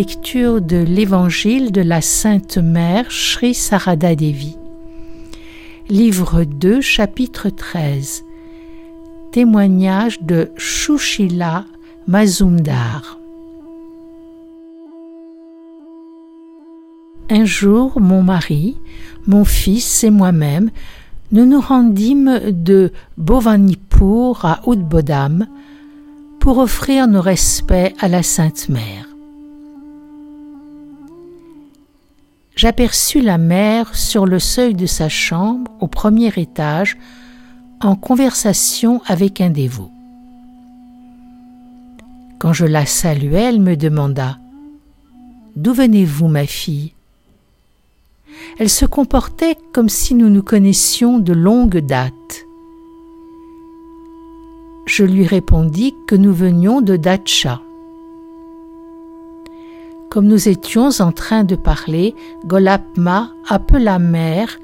Lecture de l'Évangile de la Sainte Mère Sri Sarada Devi. Livre 2, chapitre 13. Témoignage de Shushila Mazumdar. Un jour, mon mari, mon fils et moi-même, nous nous rendîmes de Bovanipur à Udbodham pour offrir nos respects à la Sainte Mère. J'aperçus la mère sur le seuil de sa chambre au premier étage en conversation avec un dévot. Quand je la saluai, elle me demanda D'où venez-vous, ma fille? Elle se comportait comme si nous nous connaissions de longue date. Je lui répondis que nous venions de Dacha. Comme nous étions en train de parler, Golapma appela mère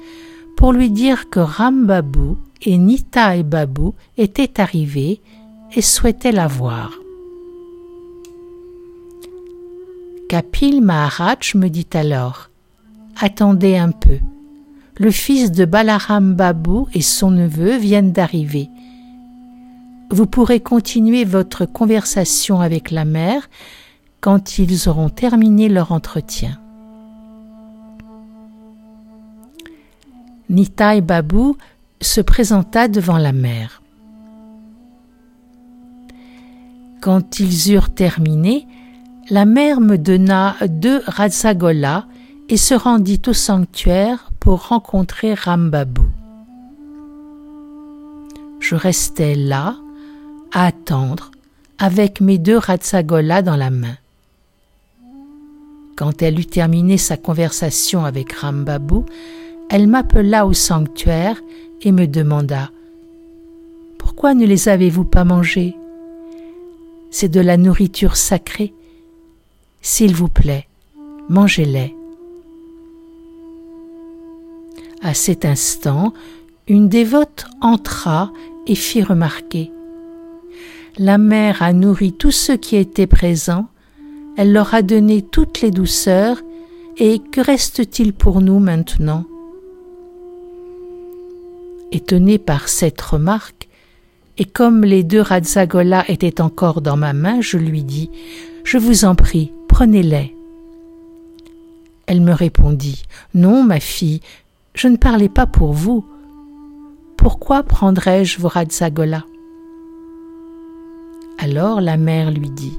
pour lui dire que Rambabu et Nita et Babu étaient arrivés et souhaitaient la voir. Kapil Maharaj me dit alors Attendez un peu. Le fils de Balaram Babu et son neveu viennent d'arriver. Vous pourrez continuer votre conversation avec la mère quand ils auront terminé leur entretien. Nitai Babu se présenta devant la mère. Quand ils eurent terminé, la mère me donna deux Razagolas et se rendit au sanctuaire pour rencontrer Rambabu. Je restai là, à attendre, avec mes deux Ratsagolas dans la main. Quand elle eut terminé sa conversation avec Rambabu, elle m'appela au sanctuaire et me demanda Pourquoi ne les avez-vous pas mangés C'est de la nourriture sacrée. S'il vous plaît, mangez-les. À cet instant, une dévote entra et fit remarquer La mère a nourri tous ceux qui étaient présents, elle leur a donné toutes les douceurs, et que reste-t-il pour nous maintenant? Étonné par cette remarque, et comme les deux Radzagolas étaient encore dans ma main, je lui dis Je vous en prie, prenez-les. Elle me répondit Non, ma fille, je ne parlais pas pour vous. Pourquoi prendrais-je vos Radzagolas Alors la mère lui dit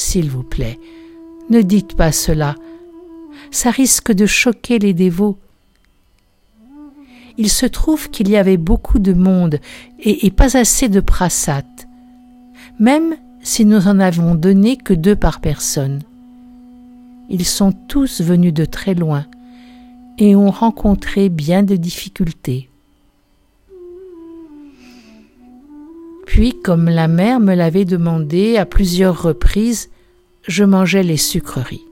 S'il vous plaît, ne dites pas cela. Ça risque de choquer les dévots. Il se trouve qu'il y avait beaucoup de monde et, pas assez de prasat, même si nous en avons donné que deux par personne. Ils sont tous venus de très loin et ont rencontré bien de difficultés. Puis, comme la mère me l'avait demandé à plusieurs reprises, je mangeais les sucreries.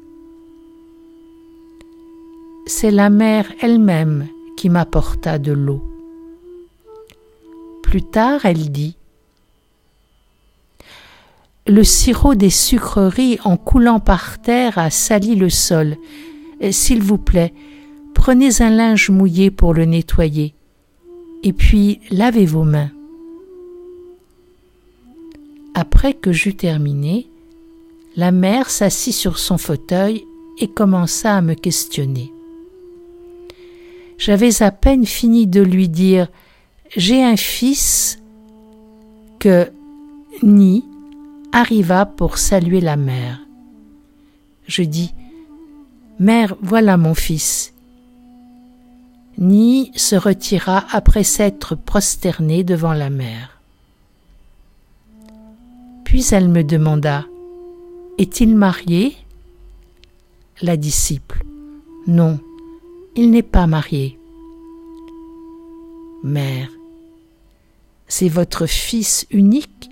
C'est la mère elle-même qui m'apporta de l'eau. Plus tard, elle dit Le sirop des sucreries en coulant par terre a sali le sol. S'il vous plaît, prenez un linge mouillé pour le nettoyer, et puis lavez vos mains. Après que j'eus terminé, la mère s'assit sur son fauteuil et commença à me questionner. J'avais à peine fini de lui dire J'ai un fils que Ni arriva pour saluer la mère. Je dis Mère, voilà mon fils. Ni se retira après s'être prosterné devant la mère. Puis elle me demanda Est-il marié? La disciple Non, il n'est pas marié. Mère, c'est votre fils unique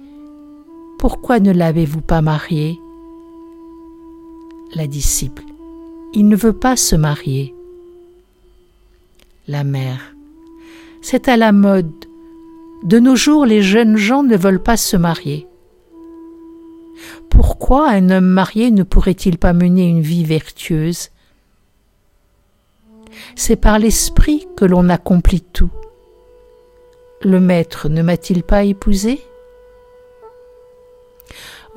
Pourquoi ne l'avez-vous pas marié? La disciple Il ne veut pas se marier la mère. C'est à la mode. De nos jours, les jeunes gens ne veulent pas se marier. Pourquoi un homme marié ne pourrait-il pas mener une vie vertueuse? C'est par l'esprit que l'on accomplit tout. Le maître ne m'a-t-il pas épousé?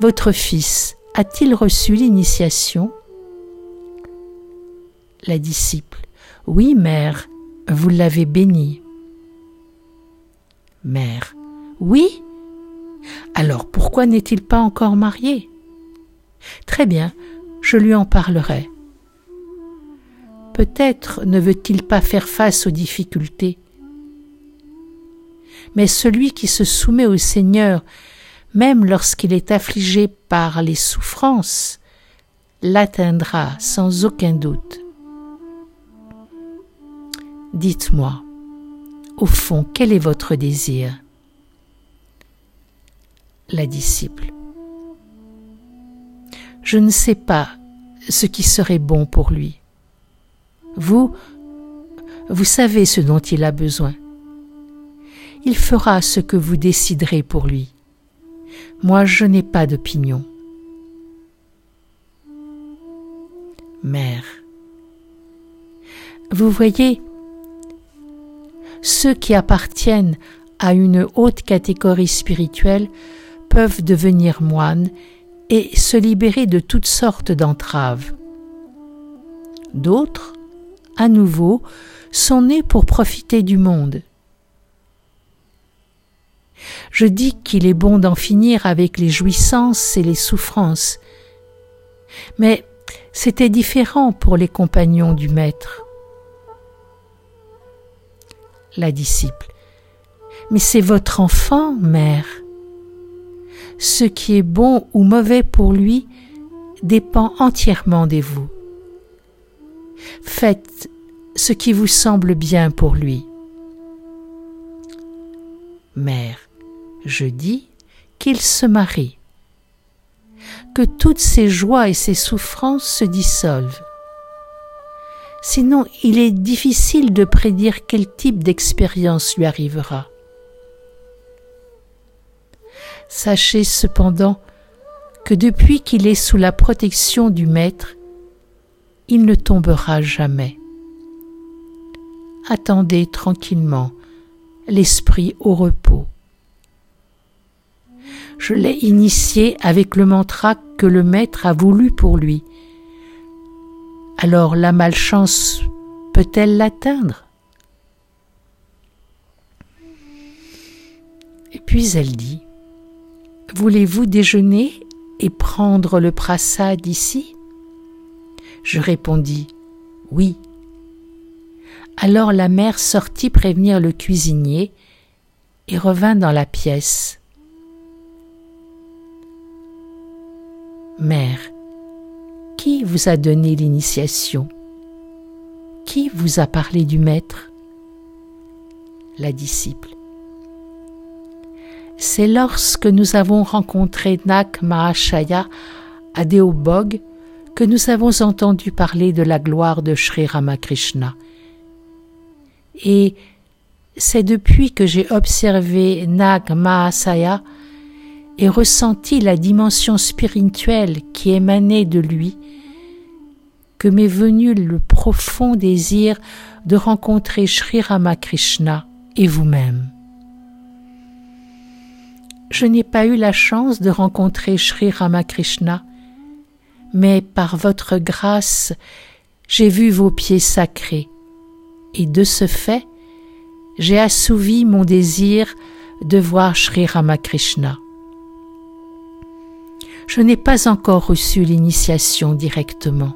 Votre fils a-t-il reçu l'initiation? La disciple. Oui, mère, vous l'avez béni. Mère. Oui? Alors pourquoi n'est-il pas encore marié? Très bien, je lui en parlerai. Peut-être ne veut-il pas faire face aux difficultés. Mais celui qui se soumet au Seigneur, même lorsqu'il est affligé par les souffrances, l'atteindra sans aucun doute. Dites-moi, au fond, quel est votre désir? La disciple. Je ne sais pas ce qui serait bon pour lui. Vous, vous savez ce dont il a besoin. Il fera ce que vous déciderez pour lui. Moi, je n'ai pas d'opinion. Mère. Vous voyez, ceux qui appartiennent à une haute catégorie spirituelle peuvent devenir moines et se libérer de toutes sortes d'entraves. D'autres, à nouveau, sont nés pour profiter du monde. Je dis qu'il est bon d'en finir avec les jouissances et les souffrances, mais c'était différent pour les compagnons du Maître la disciple. Mais c'est votre enfant, mère. Ce qui est bon ou mauvais pour lui dépend entièrement de vous. Faites ce qui vous semble bien pour lui. Mère, je dis qu'il se marie, que toutes ses joies et ses souffrances se dissolvent, Sinon, il est difficile de prédire quel type d'expérience lui arrivera. Sachez cependant que depuis qu'il est sous la protection du Maître, il ne tombera jamais. Attendez tranquillement l'esprit au repos. Je l'ai initié avec le mantra que le Maître a voulu pour lui, alors la malchance peut-elle l'atteindre? Et puis elle dit, Voulez-vous déjeuner et prendre le prasad ici? Je répondis, Oui. Alors la mère sortit prévenir le cuisinier et revint dans la pièce. Mère, qui vous a donné l'initiation? Qui vous a parlé du Maître? La disciple. C'est lorsque nous avons rencontré Nak Mahashaya à Deobog que nous avons entendu parler de la gloire de Sri Ramakrishna. Et c'est depuis que j'ai observé Nag Mahasaya et ressenti la dimension spirituelle qui émanait de lui, que m'est venu le profond désir de rencontrer Sri Ramakrishna et vous-même. Je n'ai pas eu la chance de rencontrer Sri Ramakrishna, mais par votre grâce, j'ai vu vos pieds sacrés, et de ce fait, j'ai assouvi mon désir de voir Sri Ramakrishna je n'ai pas encore reçu l'initiation directement.